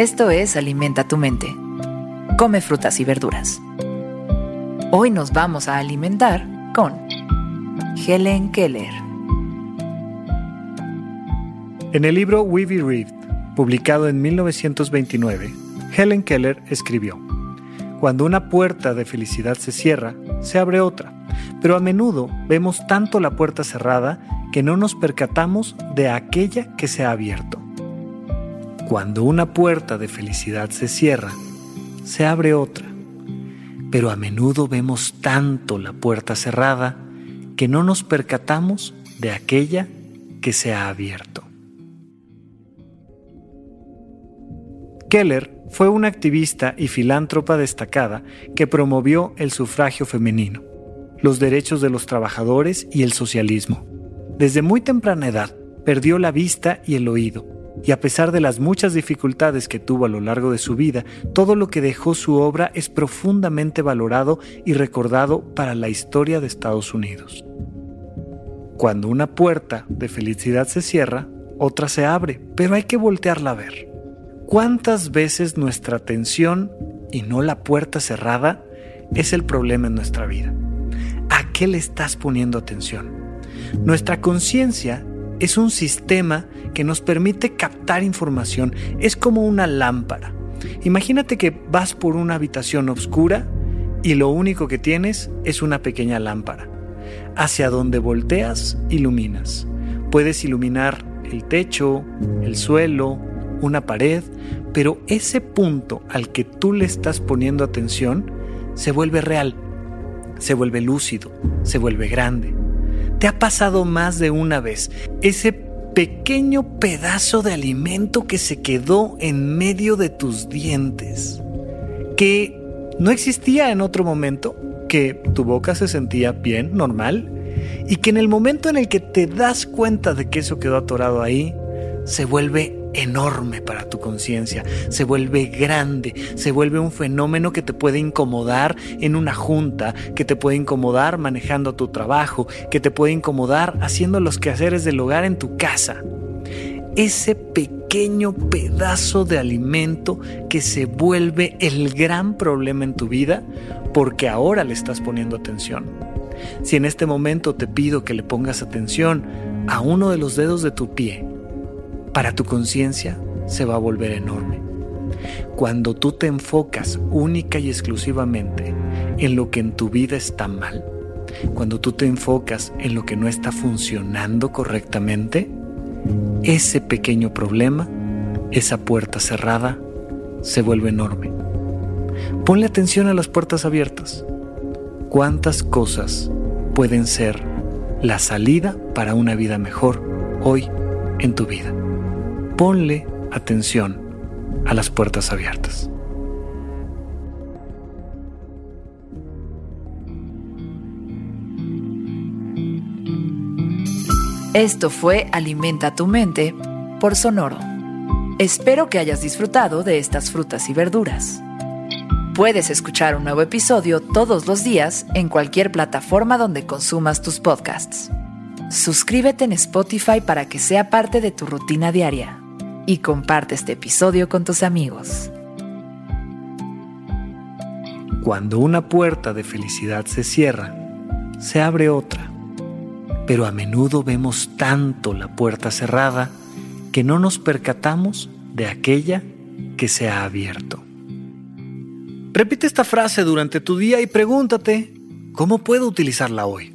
Esto es Alimenta tu mente. Come frutas y verduras. Hoy nos vamos a alimentar con Helen Keller. En el libro We Be Read, publicado en 1929, Helen Keller escribió, Cuando una puerta de felicidad se cierra, se abre otra, pero a menudo vemos tanto la puerta cerrada que no nos percatamos de aquella que se ha abierto. Cuando una puerta de felicidad se cierra, se abre otra, pero a menudo vemos tanto la puerta cerrada que no nos percatamos de aquella que se ha abierto. Keller fue una activista y filántropa destacada que promovió el sufragio femenino, los derechos de los trabajadores y el socialismo. Desde muy temprana edad perdió la vista y el oído, y a pesar de las muchas dificultades que tuvo a lo largo de su vida, todo lo que dejó su obra es profundamente valorado y recordado para la historia de Estados Unidos. Cuando una puerta de felicidad se cierra, otra se abre, pero hay que voltearla a ver. ¿Cuántas veces nuestra atención y no la puerta cerrada es el problema en nuestra vida? ¿A qué le estás poniendo atención? Nuestra conciencia es un sistema que nos permite captar información. Es como una lámpara. Imagínate que vas por una habitación oscura y lo único que tienes es una pequeña lámpara. Hacia donde volteas, iluminas. Puedes iluminar el techo, el suelo, una pared, pero ese punto al que tú le estás poniendo atención se vuelve real, se vuelve lúcido, se vuelve grande. ¿Te ha pasado más de una vez ese pequeño pedazo de alimento que se quedó en medio de tus dientes? Que no existía en otro momento, que tu boca se sentía bien, normal, y que en el momento en el que te das cuenta de que eso quedó atorado ahí, se vuelve enorme para tu conciencia, se vuelve grande, se vuelve un fenómeno que te puede incomodar en una junta, que te puede incomodar manejando tu trabajo, que te puede incomodar haciendo los quehaceres del hogar en tu casa. Ese pequeño pedazo de alimento que se vuelve el gran problema en tu vida porque ahora le estás poniendo atención. Si en este momento te pido que le pongas atención a uno de los dedos de tu pie, para tu conciencia se va a volver enorme. Cuando tú te enfocas única y exclusivamente en lo que en tu vida está mal, cuando tú te enfocas en lo que no está funcionando correctamente, ese pequeño problema, esa puerta cerrada, se vuelve enorme. Ponle atención a las puertas abiertas. ¿Cuántas cosas pueden ser la salida para una vida mejor hoy en tu vida? Ponle atención a las puertas abiertas. Esto fue Alimenta tu mente por Sonoro. Espero que hayas disfrutado de estas frutas y verduras. Puedes escuchar un nuevo episodio todos los días en cualquier plataforma donde consumas tus podcasts. Suscríbete en Spotify para que sea parte de tu rutina diaria y comparte este episodio con tus amigos. Cuando una puerta de felicidad se cierra, se abre otra. Pero a menudo vemos tanto la puerta cerrada que no nos percatamos de aquella que se ha abierto. Repite esta frase durante tu día y pregúntate, ¿cómo puedo utilizarla hoy?